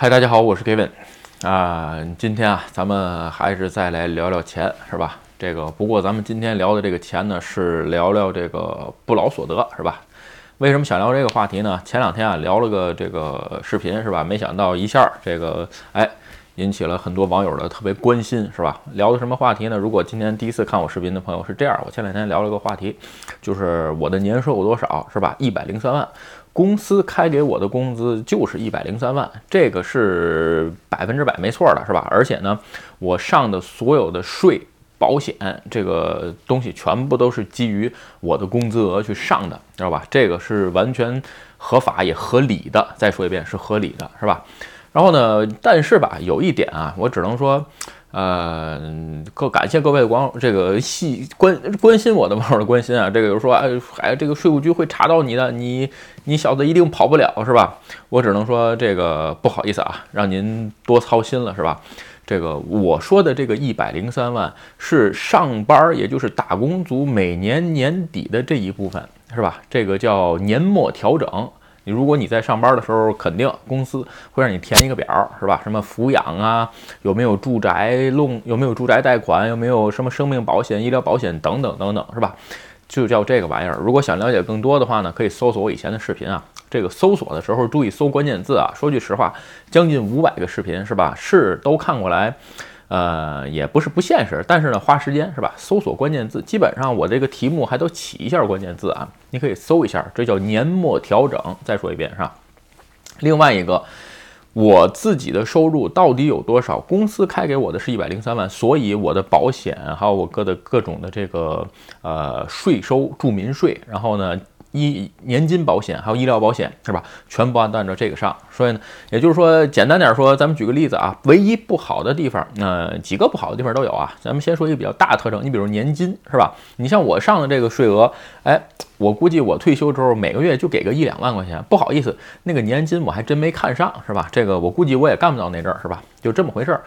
嗨，大家好，我是 Kevin 啊。今天啊，咱们还是再来聊聊钱，是吧？这个不过咱们今天聊的这个钱呢，是聊聊这个不劳所得，是吧？为什么想聊这个话题呢？前两天啊，聊了个这个视频，是吧？没想到一下这个哎，引起了很多网友的特别关心，是吧？聊的什么话题呢？如果今天第一次看我视频的朋友是这样，我前两天聊了个话题，就是我的年收入多少，是吧？一百零三万。公司开给我的工资就是一百零三万，这个是百分之百没错的，是吧？而且呢，我上的所有的税、保险这个东西全部都是基于我的工资额去上的，知道吧？这个是完全合法也合理的。再说一遍，是合理的，是吧？然后呢，但是吧，有一点啊，我只能说。呃，各感谢各位的网这个细关关心我的网友的关心啊，这个就是说，哎，哎，这个税务局会查到你的，你你小子一定跑不了，是吧？我只能说这个不好意思啊，让您多操心了，是吧？这个我说的这个一百零三万是上班，也就是打工族每年年底的这一部分，是吧？这个叫年末调整。你如果你在上班的时候，肯定公司会让你填一个表，是吧？什么抚养啊，有没有住宅弄有没有住宅贷款，有没有什么生命保险、医疗保险等等等等，是吧？就叫这个玩意儿。如果想了解更多的话呢，可以搜索我以前的视频啊。这个搜索的时候注意搜关键字啊。说句实话，将近五百个视频，是吧？是都看过来。呃，也不是不现实，但是呢，花时间是吧？搜索关键字，基本上我这个题目还都起一下关键字啊，你可以搜一下，这叫年末调整。再说一遍是吧？另外一个，我自己的收入到底有多少？公司开给我的是一百零三万，所以我的保险还有我各的各种的这个呃税收，住民税，然后呢。医年金保险还有医疗保险是吧？全部按按照这个上，所以呢，也就是说，简单点说，咱们举个例子啊，唯一不好的地方，呃，几个不好的地方都有啊。咱们先说一个比较大的特征，你比如年金是吧？你像我上的这个税额，哎，我估计我退休之后每个月就给个一两万块钱，不好意思，那个年金我还真没看上是吧？这个我估计我也干不到那阵儿是吧？就这么回事儿。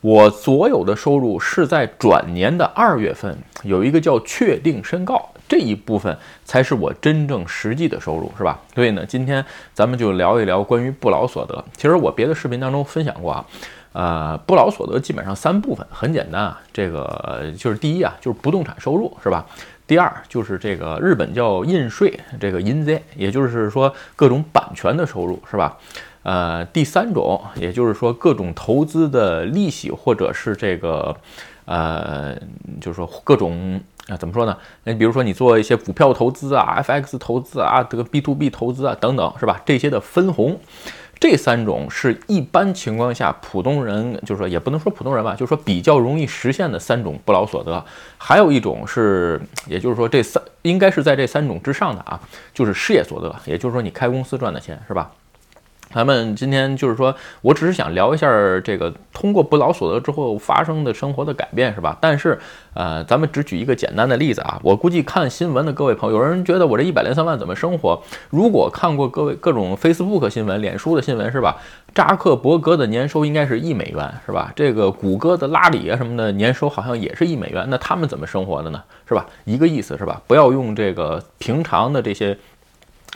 我所有的收入是在转年的二月份有一个叫确定申告。这一部分才是我真正实际的收入，是吧？所以呢，今天咱们就聊一聊关于不劳所得。其实我别的视频当中分享过啊，呃，不劳所得基本上三部分，很简单啊，这个就是第一啊，就是不动产收入，是吧？第二就是这个日本叫印税，这个印税，也就是说各种版权的收入，是吧？呃，第三种，也就是说各种投资的利息或者是这个，呃，就是说各种。啊，怎么说呢？那比如说你做一些股票投资啊、FX 投资啊、这个 B to B 投资啊等等，是吧？这些的分红，这三种是一般情况下普通人，就是说也不能说普通人吧，就是说比较容易实现的三种不劳所得。还有一种是，也就是说这三应该是在这三种之上的啊，就是事业所得，也就是说你开公司赚的钱，是吧？咱们今天就是说，我只是想聊一下这个通过不劳所得之后发生的生活的改变，是吧？但是，呃，咱们只举一个简单的例子啊。我估计看新闻的各位朋友，有人觉得我这一百零三万怎么生活？如果看过各位各种 Facebook 新闻、脸书的新闻，是吧？扎克伯格的年收应该是一美元，是吧？这个谷歌的拉里啊什么的年收好像也是一美元，那他们怎么生活的呢？是吧？一个意思是吧？不要用这个平常的这些。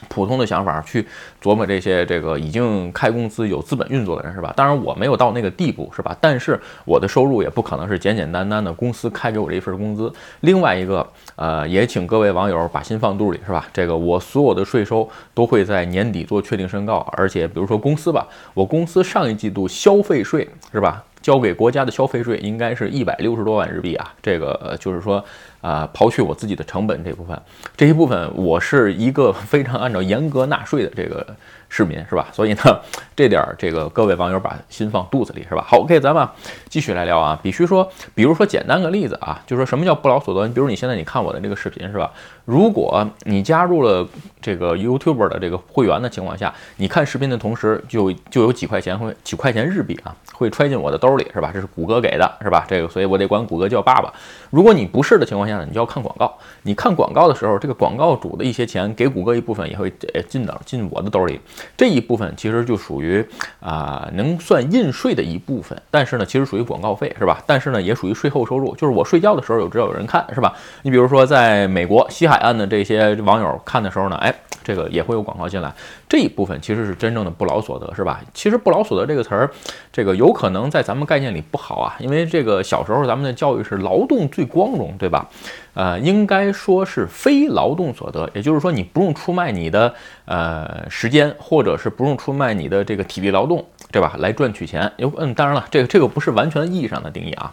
普通的想法去琢磨这些，这个已经开公司有资本运作的人是吧？当然我没有到那个地步是吧？但是我的收入也不可能是简简单单的公司开给我这一份工资。另外一个，呃，也请各位网友把心放肚里是吧？这个我所有的税收都会在年底做确定申告，而且比如说公司吧，我公司上一季度消费税是吧？交给国家的消费税应该是一百六十多万日币啊，这个就是说，啊，刨去我自己的成本这部分，这一部分我是一个非常按照严格纳税的这个。市民是吧？所以呢，这点儿这个各位网友把心放肚子里是吧？好，OK，咱们继续来聊啊。必须说，比如说简单个例子啊，就说什么叫不劳所得？你比如你现在你看我的这个视频是吧？如果你加入了这个 YouTube 的这个会员的情况下，你看视频的同时就就有几块钱会几块钱日币啊会揣进我的兜里是吧？这是谷歌给的是吧？这个所以我得管谷歌叫爸爸。如果你不是的情况下呢，你就要看广告。你看广告的时候，这个广告主的一些钱给谷歌一部分也会呃进到进我的兜里。这一部分其实就属于啊，能算印税的一部分，但是呢，其实属于广告费，是吧？但是呢，也属于税后收入，就是我睡觉的时候有知道有人看，是吧？你比如说在美国西海海岸的这些网友看的时候呢，哎，这个也会有广告进来。这一部分其实是真正的不劳所得，是吧？其实不劳所得这个词儿，这个有可能在咱们概念里不好啊，因为这个小时候咱们的教育是劳动最光荣，对吧？呃，应该说是非劳动所得，也就是说你不用出卖你的呃时间，或者是不用出卖你的这个体力劳动，对吧？来赚取钱。有嗯，当然了，这个这个不是完全意义上的定义啊。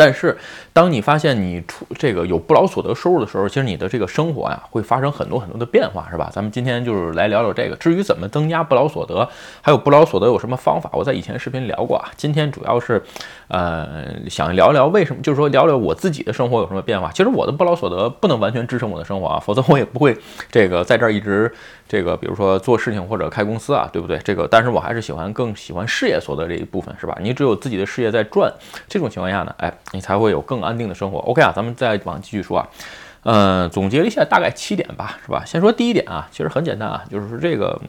但是，当你发现你出这个有不劳所得收入的时候，其实你的这个生活呀会发生很多很多的变化，是吧？咱们今天就是来聊聊这个。至于怎么增加不劳所得，还有不劳所得有什么方法，我在以前视频聊过啊。今天主要是，呃，想聊聊为什么，就是说聊聊我自己的生活有什么变化。其实我的不劳所得不能完全支撑我的生活啊，否则我也不会这个在这儿一直这个，比如说做事情或者开公司啊，对不对？这个，但是我还是喜欢更喜欢事业所得这一部分，是吧？你只有自己的事业在转，这种情况下呢，哎。你才会有更安定的生活。OK 啊，咱们再往继续说啊，嗯，总结了一下，大概七点吧，是吧？先说第一点啊，其实很简单啊，就是说这个。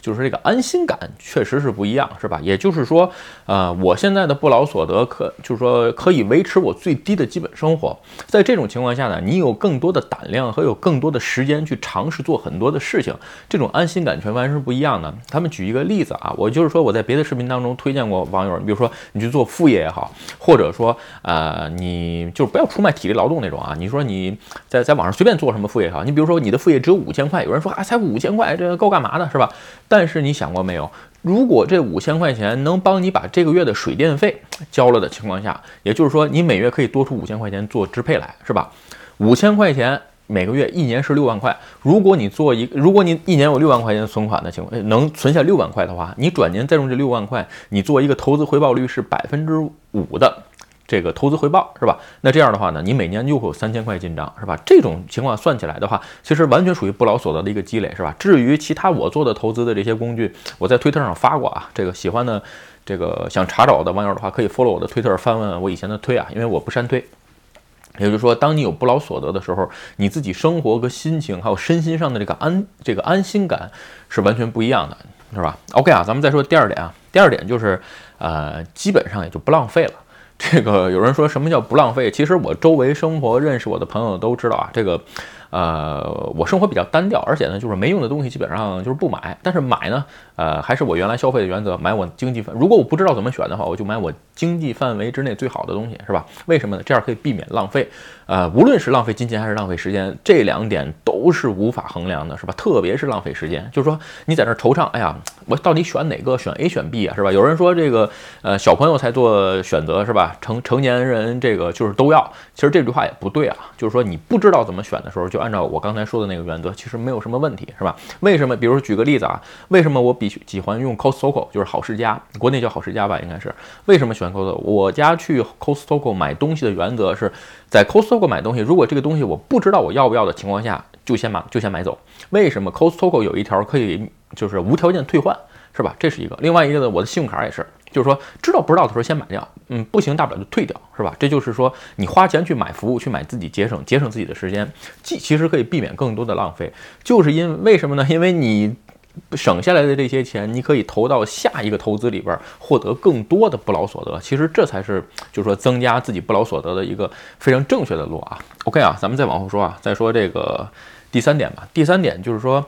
就是这个安心感确实是不一样，是吧？也就是说，呃，我现在的不劳所得可就是说可以维持我最低的基本生活。在这种情况下呢，你有更多的胆量和有更多的时间去尝试做很多的事情，这种安心感全完全是不一样的。他们举一个例子啊，我就是说我在别的视频当中推荐过网友，你比如说你去做副业也好，或者说呃，你就不要出卖体力劳动那种啊。你说你在在网上随便做什么副业也好，你比如说你的副业只有五千块，有人说啊，才五千块，这够干嘛的，是吧？但是你想过没有，如果这五千块钱能帮你把这个月的水电费交了的情况下，也就是说你每月可以多出五千块钱做支配来，是吧？五千块钱每个月，一年是六万块。如果你做一，如果你一年有六万块钱存款的情况，能存下六万块的话，你转年再用这六万块，你做一个投资回报率是百分之五的。这个投资回报是吧？那这样的话呢，你每年就会有三千块进账是吧？这种情况算起来的话，其实完全属于不劳所得的一个积累是吧？至于其他我做的投资的这些工具，我在推特上发过啊。这个喜欢的，这个想查找的网友的话，可以 follow 我的推特，翻问我以前的推啊，因为我不删推。也就是说，当你有不劳所得的时候，你自己生活和心情还有身心上的这个安这个安心感是完全不一样的，是吧？OK 啊，咱们再说第二点啊。第二点就是，呃，基本上也就不浪费了。这个有人说什么叫不浪费？其实我周围生活认识我的朋友都知道啊，这个。呃，我生活比较单调，而且呢，就是没用的东西基本上就是不买。但是买呢，呃，还是我原来消费的原则，买我经济范。如果我不知道怎么选的话，我就买我经济范围之内最好的东西，是吧？为什么呢？这样可以避免浪费。呃，无论是浪费金钱还是浪费时间，这两点都是无法衡量的，是吧？特别是浪费时间，就是说你在那惆怅，哎呀，我到底选哪个？选 A 选 B 啊，是吧？有人说这个，呃，小朋友才做选择，是吧？成成年人这个就是都要。其实这句话也不对啊，就是说你不知道怎么选的时候，就按照我刚才说的那个原则，其实没有什么问题，是吧？为什么？比如说举个例子啊，为什么我比喜欢用 Costco，就是好世家，国内叫好世家吧，应该是。为什么喜欢 Costco？我家去 Costco 买东西的原则是在 Costco 买东西，如果这个东西我不知道我要不要的情况下，就先买，就先买走。为什么 Costco 有一条可以就是无条件退换，是吧？这是一个。另外一个呢，我的信用卡也是。就是说，知道不知道的时候先买掉，嗯，不行，大不了就退掉，是吧？这就是说，你花钱去买服务，去买自己节省节省自己的时间，既其实可以避免更多的浪费。就是因为什么呢？因为你省下来的这些钱，你可以投到下一个投资里边，获得更多的不劳所得。其实这才是就是说增加自己不劳所得的一个非常正确的路啊。OK 啊，咱们再往后说啊，再说这个第三点吧。第三点就是说，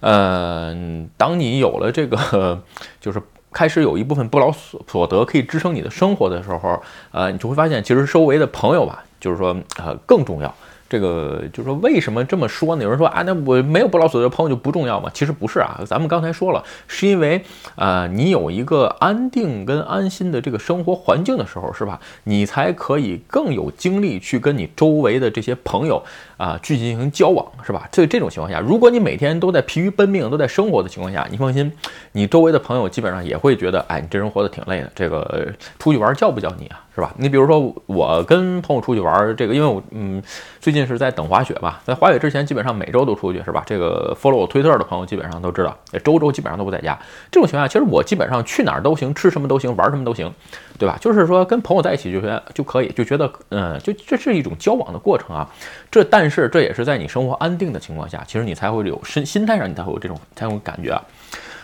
呃，当你有了这个 就是。开始有一部分不劳所所得可以支撑你的生活的时候，呃，你就会发现，其实周围的朋友吧，就是说，呃，更重要。这个就是说，为什么这么说呢？有人说啊，那我没有不劳所得朋友就不重要吗？其实不是啊，咱们刚才说了，是因为啊，你有一个安定跟安心的这个生活环境的时候，是吧？你才可以更有精力去跟你周围的这些朋友啊去进行交往，是吧？这这种情况下，如果你每天都在疲于奔命，都在生活的情况下，你放心，你周围的朋友基本上也会觉得，哎，你这人活得挺累的，这个出去玩叫不叫你啊？是吧？你比如说，我跟朋友出去玩，这个因为我嗯，最近是在等滑雪吧，在滑雪之前，基本上每周都出去，是吧？这个 follow 我推特的朋友基本上都知道，周周基本上都不在家。这种情况下，其实我基本上去哪儿都行，吃什么都行，玩什么都行，对吧？就是说跟朋友在一起就觉得就可以，就觉得嗯，就这是一种交往的过程啊。这但是这也是在你生活安定的情况下，其实你才会有心心态上你才会有这种才有感觉啊。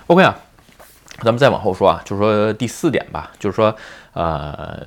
OK 啊，咱们再往后说啊，就是说第四点吧，就是说。呃，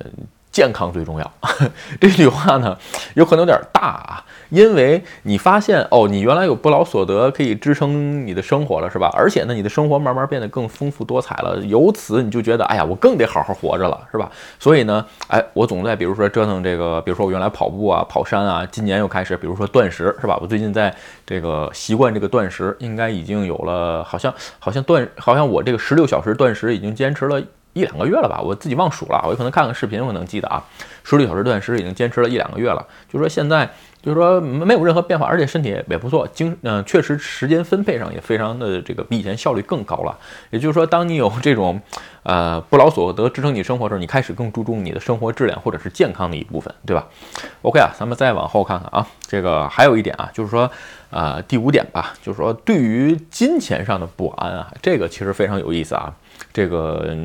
健康最重要，这句话呢有可能有点大啊，因为你发现哦，你原来有不劳所得可以支撑你的生活了，是吧？而且呢，你的生活慢慢变得更丰富多彩了，由此你就觉得，哎呀，我更得好好活着了，是吧？所以呢，哎，我总在比如说折腾这个，比如说我原来跑步啊、跑山啊，今年又开始，比如说断食，是吧？我最近在这个习惯这个断食，应该已经有了，好像好像断，好像我这个十六小时断食已经坚持了。一两个月了吧，我自己忘数了，我可能看看视频，我能记得啊。十六小时断食已经坚持了一两个月了，就说现在就是说没有任何变化，而且身体也不错，精嗯确实时间分配上也非常的这个比以前效率更高了。也就是说，当你有这种呃不劳所得支撑你生活的时候，你开始更注重你的生活质量或者是健康的一部分，对吧？OK 啊，咱们再往后看看啊，这个还有一点啊，就是说啊第五点吧，就是说对于金钱上的不安啊，这个其实非常有意思啊。这个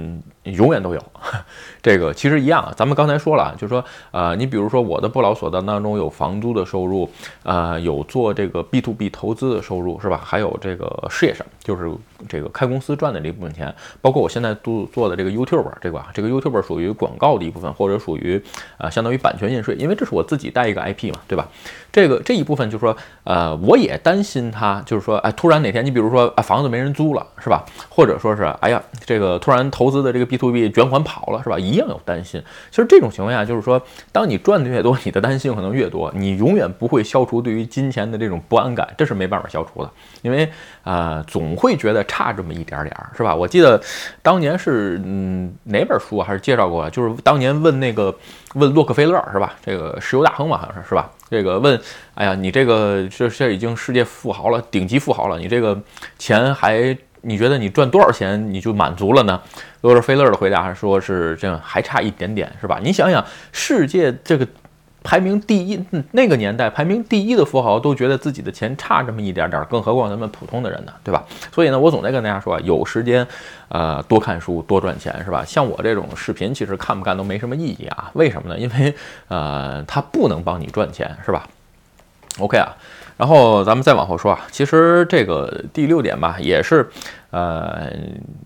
永远都有，这个其实一样。咱们刚才说了，就是说，呃，你比如说我的不劳所得当中有房租的收入，呃，有做这个 B to B 投资的收入，是吧？还有这个事业上，就是这个开公司赚的这部分钱，包括我现在做做的这个 YouTube 这个这个 YouTube 属于广告的一部分，或者属于啊，相当于版权印税，因为这是我自己带一个 IP 嘛，对吧？这个这一部分就是说，呃，我也担心他，就是说，哎，突然哪天你比如说啊，房子没人租了，是吧？或者说是，哎呀，这个突然投资的这个 B to B 卷款跑了，是吧？一样有担心。其实这种情况下，就是说，当你赚的越多，你的担心可能越多，你永远不会消除对于金钱的这种不安感，这是没办法消除的，因为啊，总会觉得差这么一点点儿，是吧？我记得当年是嗯哪本书啊还是介绍过，就是当年问那个问洛克菲勒，是吧？这个石油大亨嘛，好像是是吧？这个问，哎呀，你这个这这已经世界富豪了，顶级富豪了，你这个钱还？你觉得你赚多少钱你就满足了呢？罗尔菲勒的回答说是这样，还差一点点，是吧？你想想，世界这个排名第一，那个年代排名第一的富豪都觉得自己的钱差这么一点点，更何况咱们普通的人呢，对吧？所以呢，我总在跟大家说啊，有时间，呃，多看书，多赚钱，是吧？像我这种视频，其实看不看都没什么意义啊。为什么呢？因为，呃，它不能帮你赚钱，是吧？OK 啊。然后咱们再往后说啊，其实这个第六点吧，也是，呃，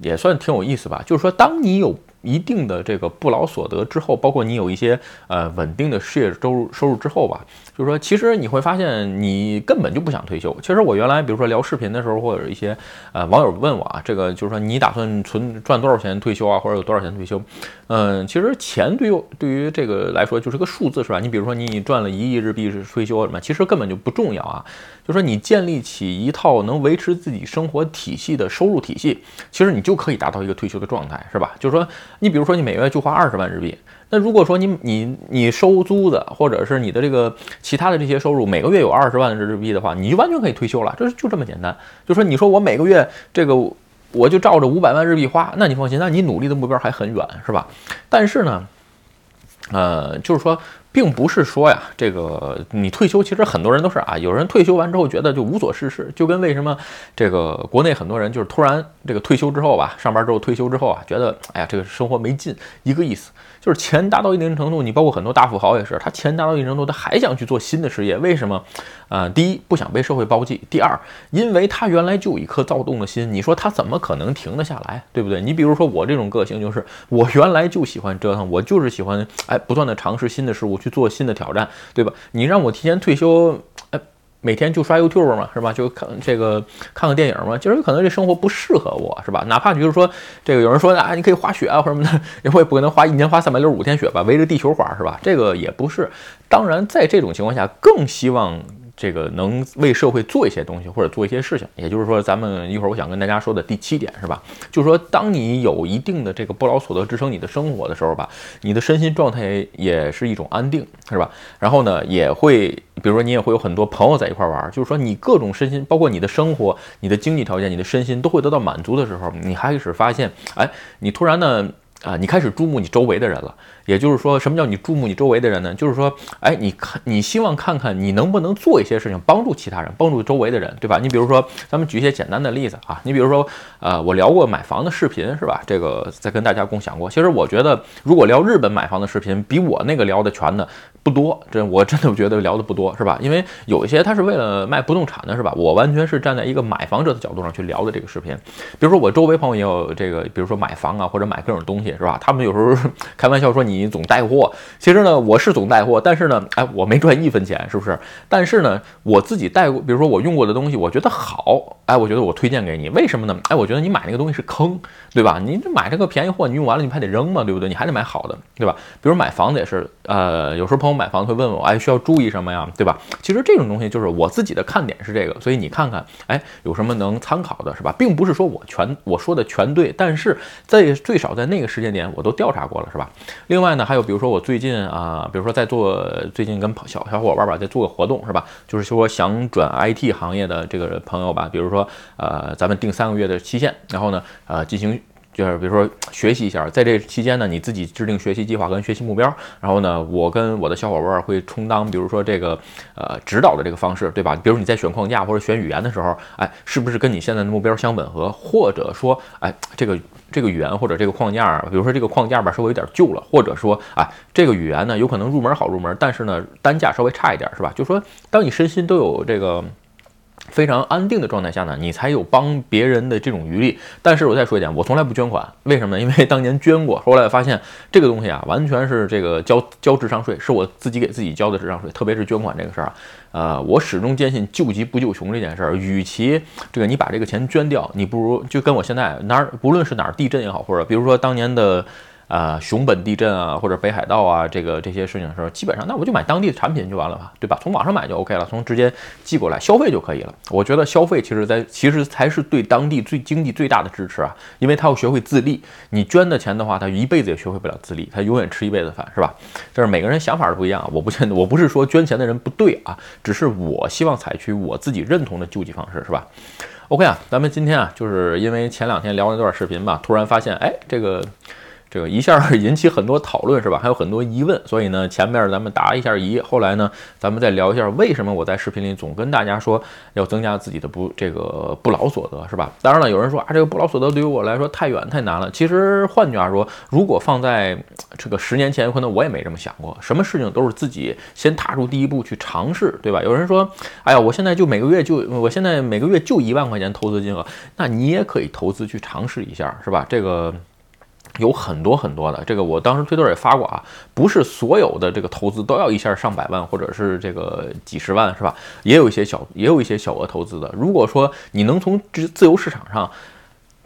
也算挺有意思吧。就是说，当你有一定的这个不劳所得之后，包括你有一些呃稳定的事业收入收入之后吧。就是说，其实你会发现，你根本就不想退休。其实我原来，比如说聊视频的时候，或者一些呃网友问我啊，这个就是说，你打算存赚多少钱退休啊，或者有多少钱退休？嗯，其实钱对于对于这个来说就是个数字，是吧？你比如说你赚了一亿日币是退休什么，其实根本就不重要啊。就说你建立起一套能维持自己生活体系的收入体系，其实你就可以达到一个退休的状态，是吧？就是说，你比如说你每月就花二十万日币。那如果说你你你收租子，或者是你的这个其他的这些收入，每个月有二十万日币的话，你就完全可以退休了，这是就这么简单。就说你说我每个月这个我就照着五百万日币花，那你放心，那你努力的目标还很远，是吧？但是呢，呃，就是说。并不是说呀，这个你退休，其实很多人都是啊，有人退休完之后觉得就无所事事，就跟为什么这个国内很多人就是突然这个退休之后吧，上班之后退休之后啊，觉得哎呀这个生活没劲，一个意思。就是钱达到一定程度，你包括很多大富豪也是，他钱达到一定程度，他还想去做新的事业，为什么？啊，第一不想被社会抛弃，第二因为他原来就有一颗躁动的心，你说他怎么可能停得下来，对不对？你比如说我这种个性就是我原来就喜欢折腾，我就是喜欢哎不断的尝试新的事物。去做新的挑战，对吧？你让我提前退休，每天就刷 YouTube 嘛，是吧？就看这个看个电影嘛，就是可能这生活不适合我，是吧？哪怕就是说这个有人说啊，你可以滑雪啊或者什么的，我也不可能花一年花三百六十五天雪吧，围着地球滑，是吧？这个也不是。当然，在这种情况下，更希望。这个能为社会做一些东西，或者做一些事情，也就是说，咱们一会儿我想跟大家说的第七点是吧？就是说，当你有一定的这个不劳所得支撑你的生活的时候吧，你的身心状态也是一种安定，是吧？然后呢，也会，比如说你也会有很多朋友在一块玩，就是说你各种身心，包括你的生活、你的经济条件、你的身心都会得到满足的时候，你开始发现，哎，你突然呢。啊，你开始注目你周围的人了，也就是说，什么叫你注目你周围的人呢？就是说，哎，你看，你希望看看你能不能做一些事情，帮助其他人，帮助周围的人，对吧？你比如说，咱们举一些简单的例子啊，你比如说，呃，我聊过买房的视频，是吧？这个在跟大家共享过。其实我觉得，如果聊日本买房的视频，比我那个聊的全的，不多，这我真的觉得聊的不多，是吧？因为有一些他是为了卖不动产的，是吧？我完全是站在一个买房者的角度上去聊的这个视频。比如说我周围朋友也有这个，比如说买房啊，或者买各种东西，是吧？他们有时候 开玩笑说你总带货，其实呢，我是总带货，但是呢，哎，我没赚一分钱，是不是？但是呢，我自己带过，比如说我用过的东西，我觉得好，哎，我觉得我推荐给你，为什么呢？哎，我觉得你买那个东西是坑，对吧？你买这个便宜货，你用完了你还得扔嘛，对不对？你还得买好的，对吧？比如买房子也是，呃，有时候朋友买房子会问我，哎，需要注意什么呀，对吧？其实这种东西就是我自己的看点是这个，所以你看看，哎，有什么能参考的，是吧？并不是说我全我说的全对，但是在最少在那个时间点我都调查过了，是吧？另外呢，还有比如说我最近啊，比如说在做最近跟小小伙伴吧在做个活动，是吧？就是说想转 IT 行业的这个朋友吧，比如说呃，咱们定三个月的期限，然后呢，呃，进行。就是比如说学习一下，在这期间呢，你自己制定学习计划跟学习目标，然后呢，我跟我的小伙伴会充当，比如说这个呃指导的这个方式，对吧？比如你在选框架或者选语言的时候，哎，是不是跟你现在的目标相吻合？或者说，哎，这个这个语言或者这个框架，比如说这个框架吧稍微有点旧了，或者说，哎，这个语言呢有可能入门好入门，但是呢单价稍微差一点，是吧？就说当你身心都有这个。非常安定的状态下呢，你才有帮别人的这种余力。但是我再说一点，我从来不捐款，为什么呢？因为当年捐过，后来发现这个东西啊，完全是这个交交智商税，是我自己给自己交的智商税。特别是捐款这个事儿啊，呃，我始终坚信救急不救穷这件事儿。与其这个你把这个钱捐掉，你不如就跟我现在哪儿，不论是哪儿地震也好，或者比如说当年的。啊，熊本地震啊，或者北海道啊，这个这些事情的时候，基本上那我就买当地的产品就完了吧，对吧？从网上买就 OK 了，从直接寄过来消费就可以了。我觉得消费其实在其实才是对当地最经济最大的支持啊，因为他要学会自立。你捐的钱的话，他一辈子也学会不了自立，他永远吃一辈子饭，是吧？这是每个人想法是不一样，我不得，我不是说捐钱的人不对啊，只是我希望采取我自己认同的救济方式，是吧？OK 啊，咱们今天啊，就是因为前两天聊了那段视频吧，突然发现，哎，这个。这个一下引起很多讨论是吧？还有很多疑问，所以呢，前面咱们答一下疑，后来呢，咱们再聊一下为什么我在视频里总跟大家说要增加自己的不这个不劳所得是吧？当然了，有人说啊，这个不劳所得对于我来说太远太难了。其实换句话说，如果放在这个十年前，可能我也没这么想过。什么事情都是自己先踏出第一步去尝试，对吧？有人说，哎呀，我现在就每个月就我现在每个月就一万块钱投资金额，那你也可以投资去尝试一下，是吧？这个。有很多很多的，这个我当时推特也发过啊，不是所有的这个投资都要一下上百万或者是这个几十万，是吧？也有一些小，也有一些小额投资的。如果说你能从自自由市场上。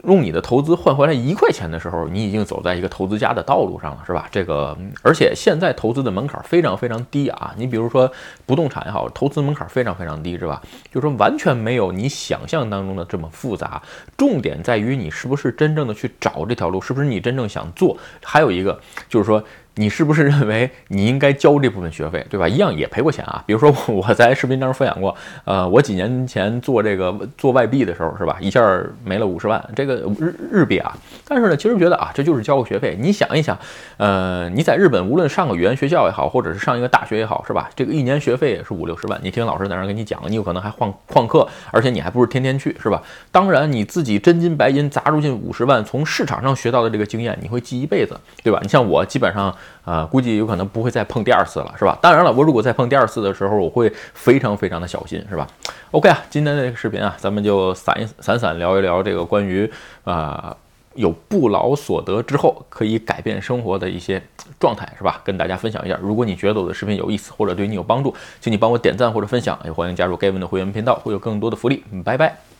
用你的投资换回来一块钱的时候，你已经走在一个投资家的道路上了，是吧？这个，而且现在投资的门槛非常非常低啊！你比如说不动产也好，投资门槛非常非常低，是吧？就说完全没有你想象当中的这么复杂。重点在于你是不是真正的去找这条路，是不是你真正想做？还有一个就是说。你是不是认为你应该交这部分学费，对吧？一样也赔过钱啊。比如说 我在视频当中分享过，呃，我几年前做这个做外币的时候，是吧？一下没了五十万，这个日日币啊。但是呢，其实觉得啊，这就是交个学费。你想一想，呃，你在日本无论上个语言学校也好，或者是上一个大学也好，是吧？这个一年学费也是五六十万。你听老师在那儿给你讲，你有可能还换旷课，而且你还不是天天去，是吧？当然你自己真金白银砸出进五十万，从市场上学到的这个经验，你会记一辈子，对吧？你像我基本上。啊，估计有可能不会再碰第二次了，是吧？当然了，我如果再碰第二次的时候，我会非常非常的小心，是吧？OK 啊，今天的这个视频啊，咱们就散一散散聊一聊这个关于啊有不劳所得之后可以改变生活的一些状态，是吧？跟大家分享一下。如果你觉得我的视频有意思或者对你有帮助，请你帮我点赞或者分享，也欢迎加入 Gavin 的会员频道，会有更多的福利。拜拜。